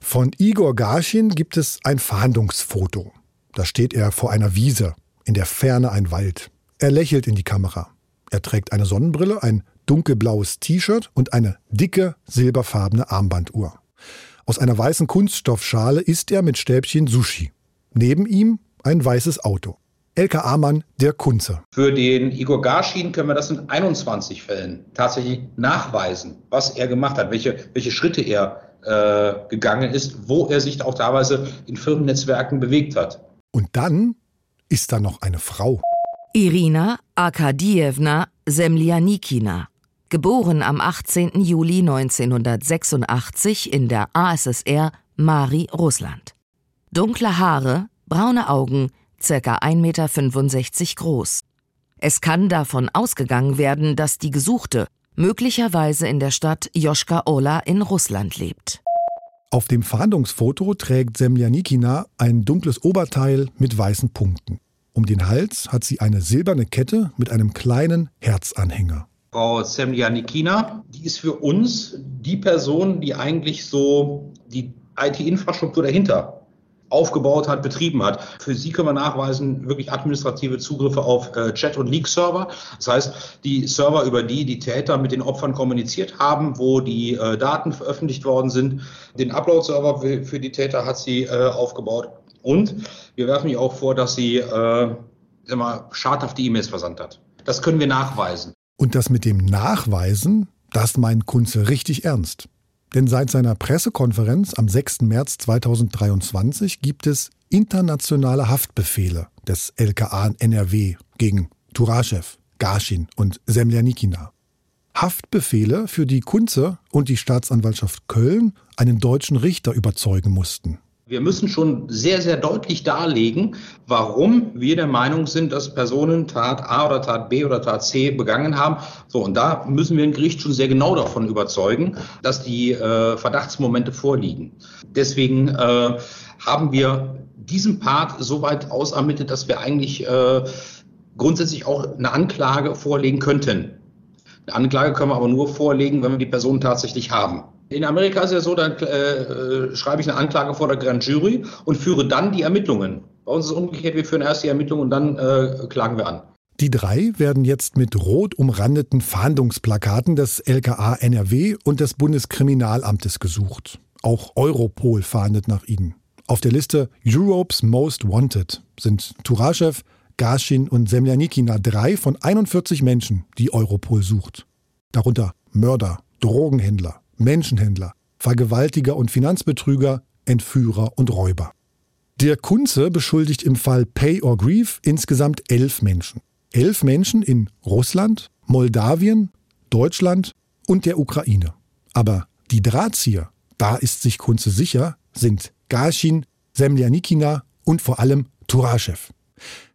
Von Igor Garschin gibt es ein Verhandlungsfoto. Da steht er vor einer Wiese, in der Ferne ein Wald. Er lächelt in die Kamera. Er trägt eine Sonnenbrille, ein dunkelblaues T-Shirt und eine dicke silberfarbene Armbanduhr. Aus einer weißen Kunststoffschale isst er mit Stäbchen Sushi. Neben ihm ein weißes Auto. LKA-Mann der Kunze. Für den Igor Garschin können wir das in 21 Fällen tatsächlich nachweisen, was er gemacht hat, welche, welche Schritte er äh, gegangen ist, wo er sich auch teilweise in Firmennetzwerken bewegt hat. Und dann ist da noch eine Frau. Irina Arkadiewna Semljanikina, geboren am 18. Juli 1986 in der ASSR Mari, Russland. Dunkle Haare, braune Augen, circa 1,65 Meter groß. Es kann davon ausgegangen werden, dass die Gesuchte möglicherweise in der Stadt Joschka-Ola in Russland lebt. Auf dem Fahndungsfoto trägt Semljanikina ein dunkles Oberteil mit weißen Punkten. Um den Hals hat sie eine silberne Kette mit einem kleinen Herzanhänger. Frau Semljanikina, die ist für uns die Person, die eigentlich so die IT-Infrastruktur dahinter aufgebaut hat, betrieben hat. Für sie können wir nachweisen, wirklich administrative Zugriffe auf äh, Chat- und Leak-Server. Das heißt, die Server, über die die Täter mit den Opfern kommuniziert haben, wo die äh, Daten veröffentlicht worden sind. Den Upload-Server für die Täter hat sie äh, aufgebaut. Und wir werfen ihr auch vor, dass sie äh, immer schadhafte E-Mails versandt hat. Das können wir nachweisen. Und das mit dem Nachweisen, das meint Kunze richtig ernst. Denn seit seiner Pressekonferenz am 6. März 2023 gibt es internationale Haftbefehle des LKA NRW gegen Turaschew, Garschin und Semljanikina. Haftbefehle, für die Kunze und die Staatsanwaltschaft Köln einen deutschen Richter überzeugen mussten. Wir müssen schon sehr, sehr deutlich darlegen, warum wir der Meinung sind, dass Personen Tat A oder Tat B oder Tat C begangen haben. So, und da müssen wir ein Gericht schon sehr genau davon überzeugen, dass die äh, Verdachtsmomente vorliegen. Deswegen äh, haben wir diesen Part so weit ausermittelt, dass wir eigentlich äh, grundsätzlich auch eine Anklage vorlegen könnten. Eine Anklage können wir aber nur vorlegen, wenn wir die Person tatsächlich haben. In Amerika ist es ja so, dann äh, schreibe ich eine Anklage vor der Grand Jury und führe dann die Ermittlungen. Bei uns ist es umgekehrt, wir führen erst die Ermittlungen und dann äh, klagen wir an. Die drei werden jetzt mit rot umrandeten Fahndungsplakaten des LKA NRW und des Bundeskriminalamtes gesucht. Auch Europol fahndet nach ihnen. Auf der Liste Europe's Most Wanted sind Turaschew, Gaschin und Semljanikina drei von 41 Menschen, die Europol sucht. Darunter Mörder, Drogenhändler, Menschenhändler, Vergewaltiger und Finanzbetrüger, Entführer und Räuber. Der Kunze beschuldigt im Fall Pay or Grieve insgesamt elf Menschen. Elf Menschen in Russland, Moldawien, Deutschland und der Ukraine. Aber die Drahtzieher, da ist sich Kunze sicher, sind Gaschin, Semljanikina und vor allem Turaschew.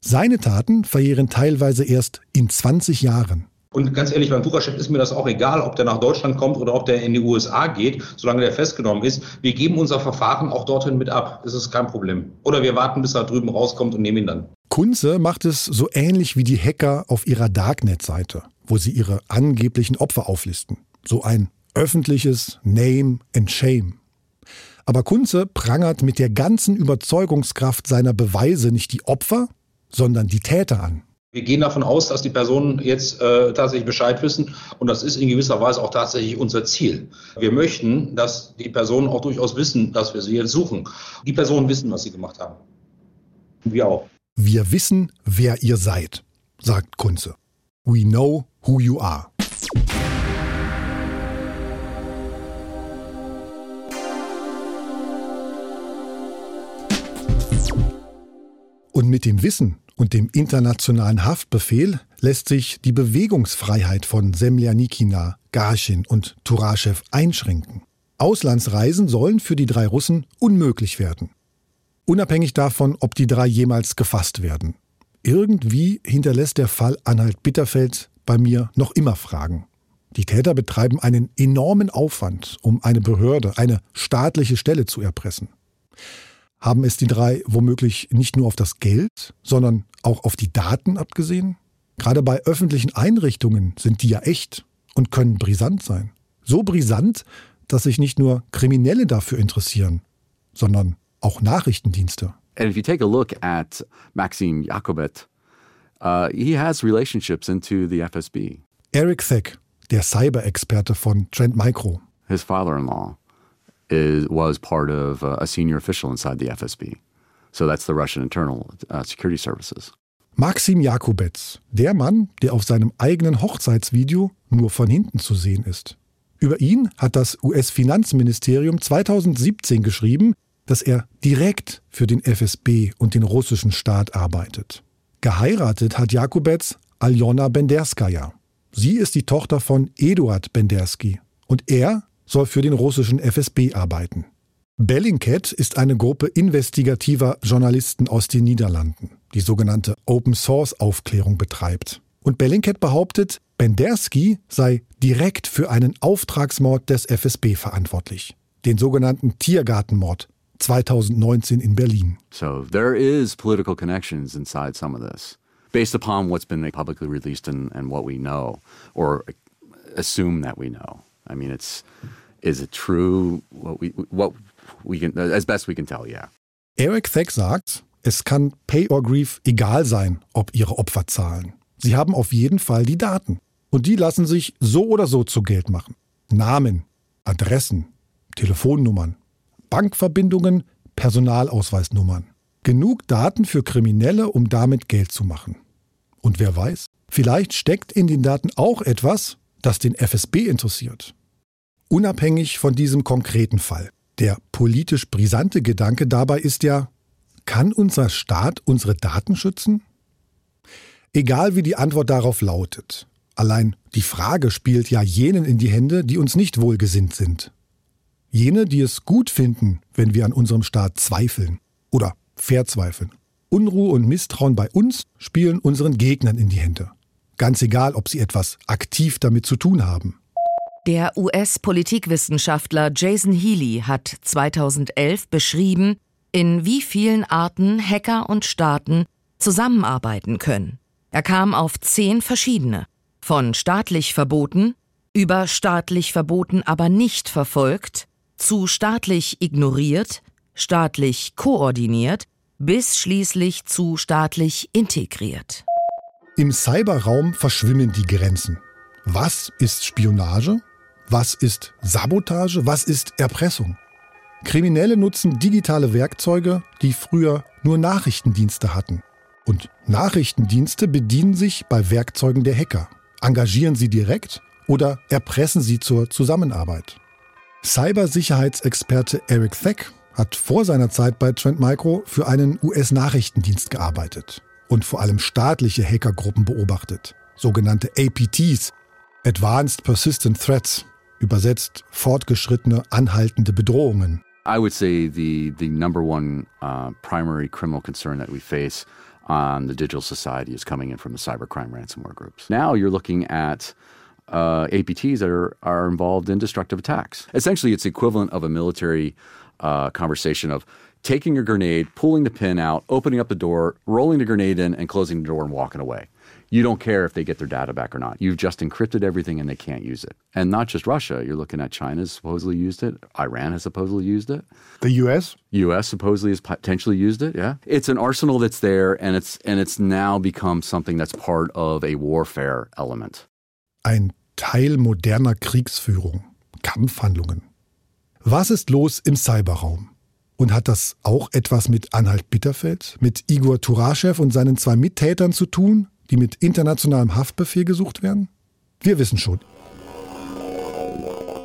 Seine Taten verjähren teilweise erst in 20 Jahren. Und ganz ehrlich, beim Tucherchef ist mir das auch egal, ob der nach Deutschland kommt oder ob der in die USA geht, solange der festgenommen ist. Wir geben unser Verfahren auch dorthin mit ab. Das ist kein Problem. Oder wir warten, bis er drüben rauskommt und nehmen ihn dann. Kunze macht es so ähnlich wie die Hacker auf ihrer Darknet-Seite, wo sie ihre angeblichen Opfer auflisten. So ein öffentliches Name and Shame. Aber Kunze prangert mit der ganzen Überzeugungskraft seiner Beweise nicht die Opfer, sondern die Täter an. Wir gehen davon aus, dass die Personen jetzt äh, tatsächlich Bescheid wissen und das ist in gewisser Weise auch tatsächlich unser Ziel. Wir möchten, dass die Personen auch durchaus wissen, dass wir sie jetzt suchen. Die Personen wissen, was sie gemacht haben. Wir auch. Wir wissen, wer ihr seid, sagt Kunze. We know who you are. Und mit dem Wissen und dem internationalen Haftbefehl lässt sich die Bewegungsfreiheit von Semljanikina, Garchin und Turaschew einschränken. Auslandsreisen sollen für die drei Russen unmöglich werden. Unabhängig davon, ob die drei jemals gefasst werden. Irgendwie hinterlässt der Fall Anhalt Bitterfeld bei mir noch immer Fragen. Die Täter betreiben einen enormen Aufwand, um eine Behörde, eine staatliche Stelle zu erpressen. Haben es die drei womöglich nicht nur auf das Geld, sondern auch auf die Daten abgesehen? Gerade bei öffentlichen Einrichtungen sind die ja echt und können brisant sein. So brisant, dass sich nicht nur Kriminelle dafür interessieren, sondern auch Nachrichtendienste. And if you take a look at Maxim Jakobet, uh, he has relationships into the FSB. Eric Theck, der Cyber-Experte von Trend Micro. His father-in-law is, was part of uh, a senior official inside the FSB. So that's the Russian Internal uh, Security Services. Maxim Jakubetz, der Mann, der auf seinem eigenen Hochzeitsvideo nur von hinten zu sehen ist. Über ihn hat das US-Finanzministerium 2017 geschrieben, dass er direkt für den FSB und den russischen Staat arbeitet. Geheiratet hat Jakubetz Aljona Benderskaya. Sie ist die Tochter von Eduard Bendersky und er soll für den russischen FSB arbeiten. Bellingcat ist eine Gruppe investigativer Journalisten aus den Niederlanden, die sogenannte Open Source Aufklärung betreibt. Und Bellingcat behauptet, Bendersky sei direkt für einen Auftragsmord des FSB verantwortlich, den sogenannten Tiergartenmord 2019 in Berlin. So there is political connections inside some of this, based upon what's been publicly released and, and what we know, or assume that we know. I mean, it's is it true? What we what we can as best we can tell, yeah. Eric Theck sagt, es kann Pay or Grief egal sein, ob ihre Opfer zahlen. Sie haben auf jeden Fall die Daten. Und die lassen sich so oder so zu Geld machen. Namen, Adressen, Telefonnummern, Bankverbindungen, Personalausweisnummern. Genug Daten für Kriminelle, um damit Geld zu machen. Und wer weiß, vielleicht steckt in den Daten auch etwas, das den FSB interessiert. Unabhängig von diesem konkreten Fall. Der politisch brisante Gedanke dabei ist ja, kann unser Staat unsere Daten schützen? Egal wie die Antwort darauf lautet, allein die Frage spielt ja jenen in die Hände, die uns nicht wohlgesinnt sind. Jene, die es gut finden, wenn wir an unserem Staat zweifeln oder verzweifeln. Unruhe und Misstrauen bei uns spielen unseren Gegnern in die Hände. Ganz egal, ob sie etwas aktiv damit zu tun haben. Der US-Politikwissenschaftler Jason Healy hat 2011 beschrieben, in wie vielen Arten Hacker und Staaten zusammenarbeiten können. Er kam auf zehn verschiedene. Von staatlich verboten, über staatlich verboten aber nicht verfolgt, zu staatlich ignoriert, staatlich koordiniert, bis schließlich zu staatlich integriert. Im Cyberraum verschwimmen die Grenzen. Was ist Spionage? Was ist Sabotage? Was ist Erpressung? Kriminelle nutzen digitale Werkzeuge, die früher nur Nachrichtendienste hatten. Und Nachrichtendienste bedienen sich bei Werkzeugen der Hacker. Engagieren sie direkt oder erpressen sie zur Zusammenarbeit. Cybersicherheitsexperte Eric Theck hat vor seiner Zeit bei Trend Micro für einen US-Nachrichtendienst gearbeitet und vor allem staatliche Hackergruppen beobachtet, sogenannte APTs, Advanced Persistent Threats, übersetzt fortgeschrittene, anhaltende Bedrohungen. I would say the the number one uh, primary criminal concern that we face on the digital society is coming in from the cybercrime ransomware groups. Now you're looking at uh, APTs that are, are involved in destructive attacks. Essentially, it's equivalent of a military uh, conversation of taking a grenade, pulling the pin out, opening up the door, rolling the grenade in, and closing the door and walking away. You don't care if they get their data back or not. You've just encrypted everything and they can't use it. And not just Russia. You're looking at China's supposedly used it. Iran has supposedly used it. The U.S. U.S. supposedly has potentially used it. Yeah, it's an arsenal that's there, and it's and it's now become something that's part of a warfare element. Ein Teil moderner Kriegsführung, Kampfhandlungen. Was ist los im Cyberraum? Und hat das auch etwas mit Anhalt Bitterfeld, mit Igor Turaschew und seinen zwei Mittätern zu tun, die mit internationalem Haftbefehl gesucht werden? Wir wissen schon.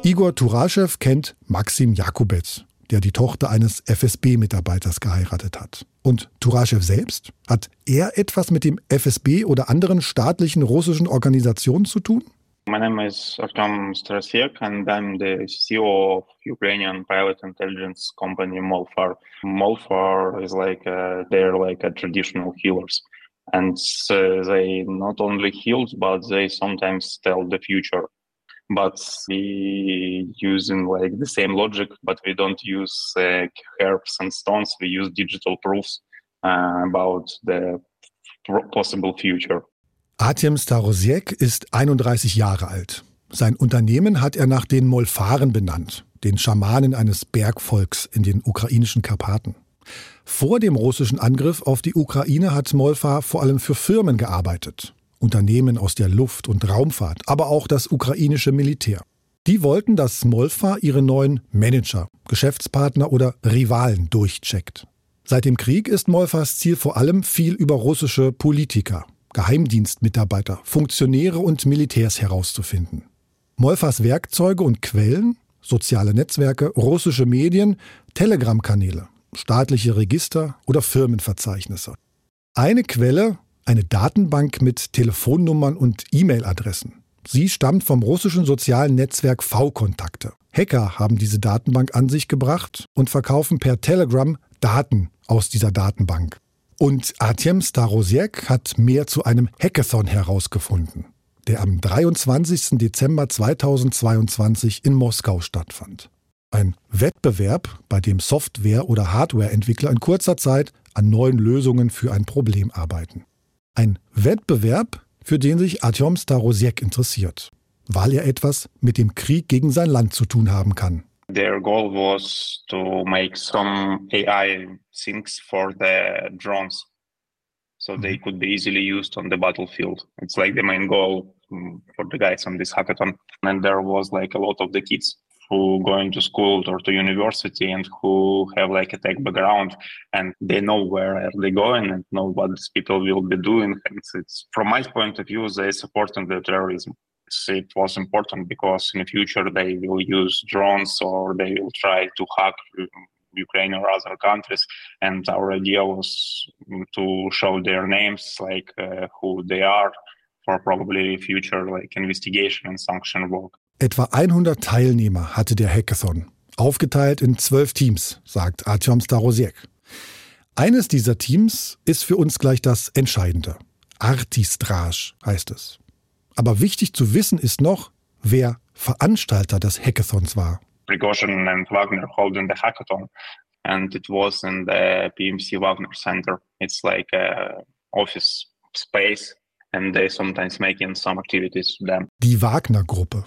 Igor Turaschew kennt Maxim Jakubetz, der die Tochter eines FSB-Mitarbeiters geheiratet hat. Und Turaschew selbst? Hat er etwas mit dem FSB oder anderen staatlichen russischen Organisationen zu tun? My name is Artem Strasiek, and I'm the CEO of Ukrainian private intelligence company Molfar. Molfar is like a, they're like a traditional healers, and so they not only heals, but they sometimes tell the future. But we using like the same logic, but we don't use uh, herbs and stones. We use digital proofs uh, about the possible future. Artem Starosiek ist 31 Jahre alt. Sein Unternehmen hat er nach den Molfaren benannt, den Schamanen eines Bergvolks in den ukrainischen Karpaten. Vor dem russischen Angriff auf die Ukraine hat Molfar vor allem für Firmen gearbeitet. Unternehmen aus der Luft- und Raumfahrt, aber auch das ukrainische Militär. Die wollten, dass Molfar ihre neuen Manager, Geschäftspartner oder Rivalen durchcheckt. Seit dem Krieg ist Molfars Ziel vor allem, viel über russische Politiker, Geheimdienstmitarbeiter, Funktionäre und Militärs herauszufinden. Molfas Werkzeuge und Quellen, soziale Netzwerke, russische Medien, Telegram-Kanäle, staatliche Register oder Firmenverzeichnisse. Eine Quelle, eine Datenbank mit Telefonnummern und E-Mail-Adressen. Sie stammt vom russischen sozialen Netzwerk V-Kontakte. Hacker haben diese Datenbank an sich gebracht und verkaufen per Telegram Daten aus dieser Datenbank. Und Artem Starosiek hat mehr zu einem Hackathon herausgefunden, der am 23. Dezember 2022 in Moskau stattfand. Ein Wettbewerb, bei dem Software- oder Hardwareentwickler in kurzer Zeit an neuen Lösungen für ein Problem arbeiten. Ein Wettbewerb, für den sich Artyom Starosiek interessiert, weil er etwas mit dem Krieg gegen sein Land zu tun haben kann. Their goal was to make some AI things for the drones so they could be easily used on the battlefield. It's like the main goal mm, for the guys on this hackathon. And there was like a lot of the kids who going to school or to university and who have like a tech background and they know where are they going and know what these people will be doing. It's, it's from my point of view, they supporting the terrorism it was important because in the future they will use drones or they will try to hack Ukraine or other countries. And our idea was to show their names, like uh, who they are, for probably future like investigation and sanction work. Etwa 100 Teilnehmer hatte der Hackathon. aufgeteilt in zwölf Teams, sagt Artyom Starosiek. Eines dieser Teams ist für uns gleich das Entscheidende. Artistrage heißt es. Aber wichtig zu wissen ist noch, wer Veranstalter des Hackathons war. Prigozhin and Wagner holding the hackathon, and it was in the PMC Wagner Center. It's like a office space, and they sometimes making some activities there. Die Wagner-Gruppe.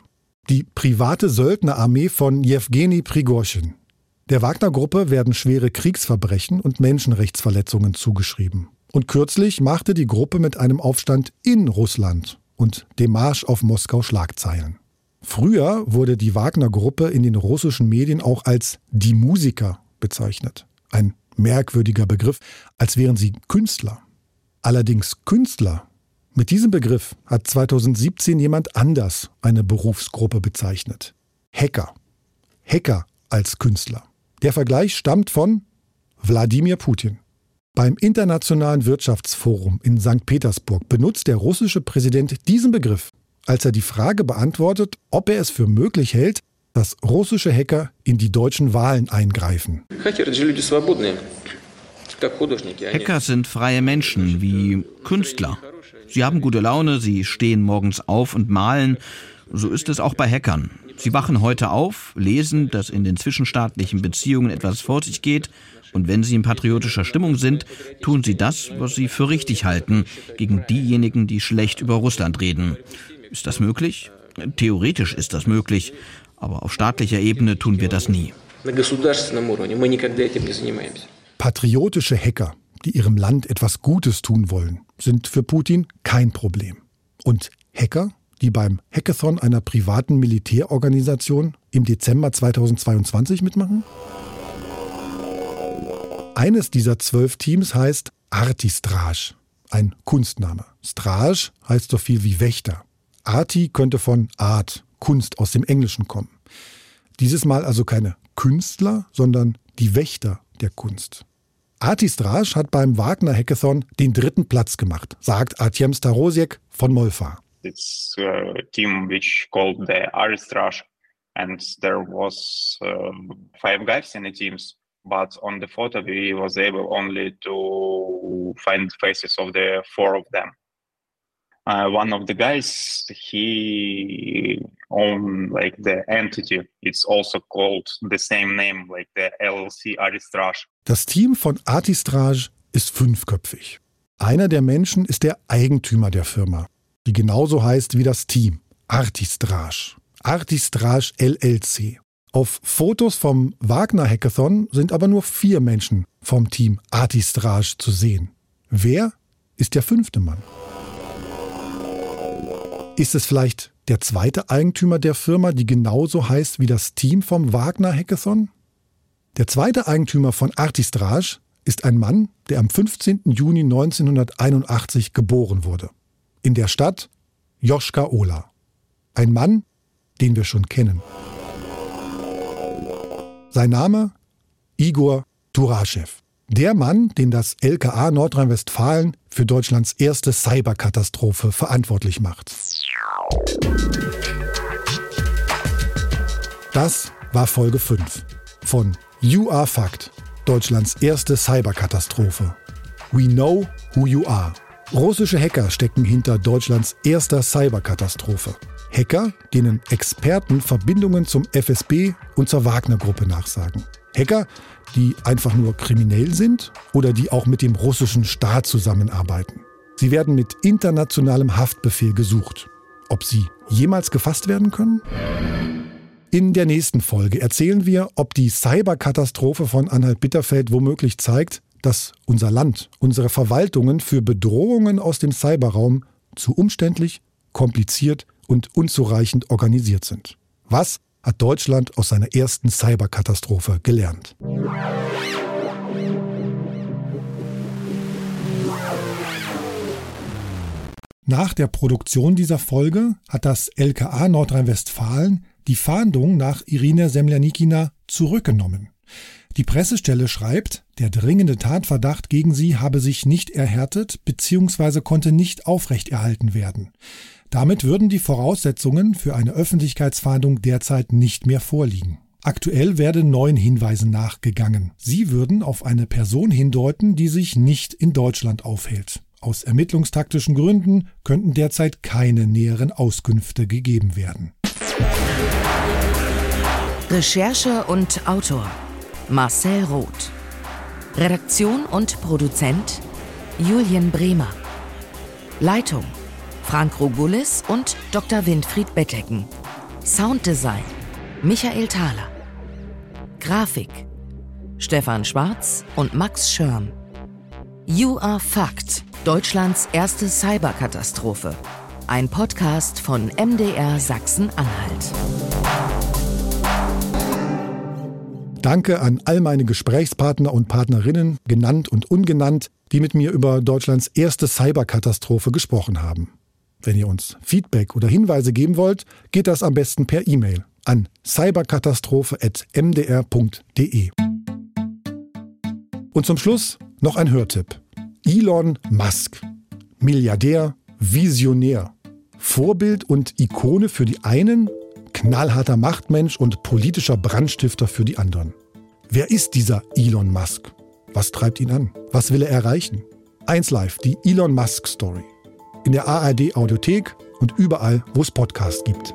Die private Söldnerarmee von Jewgeni Prigozhin. Der Wagner-Gruppe werden schwere Kriegsverbrechen und Menschenrechtsverletzungen zugeschrieben. Und kürzlich machte die Gruppe mit einem Aufstand in Russland und dem Marsch auf Moskau Schlagzeilen. Früher wurde die Wagner-Gruppe in den russischen Medien auch als die Musiker bezeichnet. Ein merkwürdiger Begriff, als wären sie Künstler. Allerdings Künstler. Mit diesem Begriff hat 2017 jemand anders eine Berufsgruppe bezeichnet. Hacker. Hacker als Künstler. Der Vergleich stammt von Wladimir Putin. Beim Internationalen Wirtschaftsforum in St. Petersburg benutzt der russische Präsident diesen Begriff als er die Frage beantwortet, ob er es für möglich hält, dass russische Hacker in die deutschen Wahlen eingreifen. Hacker sind freie Menschen wie Künstler. Sie haben gute Laune, sie stehen morgens auf und malen. So ist es auch bei Hackern. Sie wachen heute auf, lesen, dass in den zwischenstaatlichen Beziehungen etwas vor sich geht, und wenn sie in patriotischer Stimmung sind, tun sie das, was sie für richtig halten, gegen diejenigen, die schlecht über Russland reden. Ist das möglich? Theoretisch ist das möglich, aber auf staatlicher Ebene tun wir das nie. Patriotische Hacker, die ihrem Land etwas Gutes tun wollen, sind für Putin kein Problem. Und Hacker, die beim Hackathon einer privaten Militärorganisation im Dezember 2022 mitmachen? Eines dieser zwölf Teams heißt Artistrage, ein Kunstname. Strage heißt so viel wie Wächter. Arti könnte von Art, Kunst aus dem Englischen kommen. Dieses Mal also keine Künstler, sondern die Wächter der Kunst. Arti Straj hat beim Wagner Hackathon den dritten Platz gemacht, sagt Artyom Starosiek von Molfa. It's a team which called the Aristraj and there was um, five guys in the teams. But on the photo we was able only to find faces of the four of them uh, one of the guys he owned like the entity. It's also called the same name like the llc aristrage das team von artistrage ist fünfköpfig. Einer der menschen ist der eigentümer der firma die genauso heißt wie das team artistrage artistrage llc auf Fotos vom Wagner Hackathon sind aber nur vier Menschen vom Team Artistrage zu sehen. Wer ist der fünfte Mann? Ist es vielleicht der zweite Eigentümer der Firma, die genauso heißt wie das Team vom Wagner Hackathon? Der zweite Eigentümer von Artistrage ist ein Mann, der am 15. Juni 1981 geboren wurde. In der Stadt Joschka Ola. Ein Mann, den wir schon kennen. Sein Name Igor Turaschew. Der Mann, den das LKA Nordrhein-Westfalen für Deutschlands erste Cyberkatastrophe verantwortlich macht. Das war Folge 5 von You Are Fact, Deutschlands erste Cyberkatastrophe. We Know Who You Are. Russische Hacker stecken hinter Deutschlands erster Cyberkatastrophe. Hacker, denen Experten Verbindungen zum FSB und zur Wagner-Gruppe nachsagen. Hacker, die einfach nur kriminell sind oder die auch mit dem russischen Staat zusammenarbeiten. Sie werden mit internationalem Haftbefehl gesucht. Ob sie jemals gefasst werden können? In der nächsten Folge erzählen wir, ob die Cyberkatastrophe von Anhalt-Bitterfeld womöglich zeigt, dass unser Land, unsere Verwaltungen für Bedrohungen aus dem Cyberraum zu umständlich, kompliziert und unzureichend organisiert sind. Was hat Deutschland aus seiner ersten Cyberkatastrophe gelernt. Nach der Produktion dieser Folge hat das LKA Nordrhein-Westfalen die Fahndung nach Irina Semlernikina zurückgenommen. Die Pressestelle schreibt, der dringende Tatverdacht gegen sie habe sich nicht erhärtet bzw. konnte nicht aufrechterhalten werden. Damit würden die Voraussetzungen für eine Öffentlichkeitsfahndung derzeit nicht mehr vorliegen. Aktuell werde neuen Hinweisen nachgegangen. Sie würden auf eine Person hindeuten, die sich nicht in Deutschland aufhält. Aus ermittlungstaktischen Gründen könnten derzeit keine näheren Auskünfte gegeben werden. Recherche und Autor Marcel Roth. Redaktion und Produzent Julian Bremer. Leitung Frank Rogulis und Dr. Winfried Bettecken. Sounddesign Michael Thaler. Grafik Stefan Schwarz und Max Schirm. You Are Fucked, Deutschlands erste Cyberkatastrophe. Ein Podcast von MDR Sachsen-Anhalt. Danke an all meine Gesprächspartner und Partnerinnen, genannt und ungenannt, die mit mir über Deutschlands erste Cyberkatastrophe gesprochen haben. Wenn ihr uns Feedback oder Hinweise geben wollt, geht das am besten per E-Mail an cyberkatastrophe.mdr.de. Und zum Schluss noch ein Hörtipp. Elon Musk. Milliardär, Visionär. Vorbild und Ikone für die einen, knallharter Machtmensch und politischer Brandstifter für die anderen. Wer ist dieser Elon Musk? Was treibt ihn an? Was will er erreichen? 1 Live, die Elon Musk Story. In der ARD Audiothek und überall, wo es Podcasts gibt.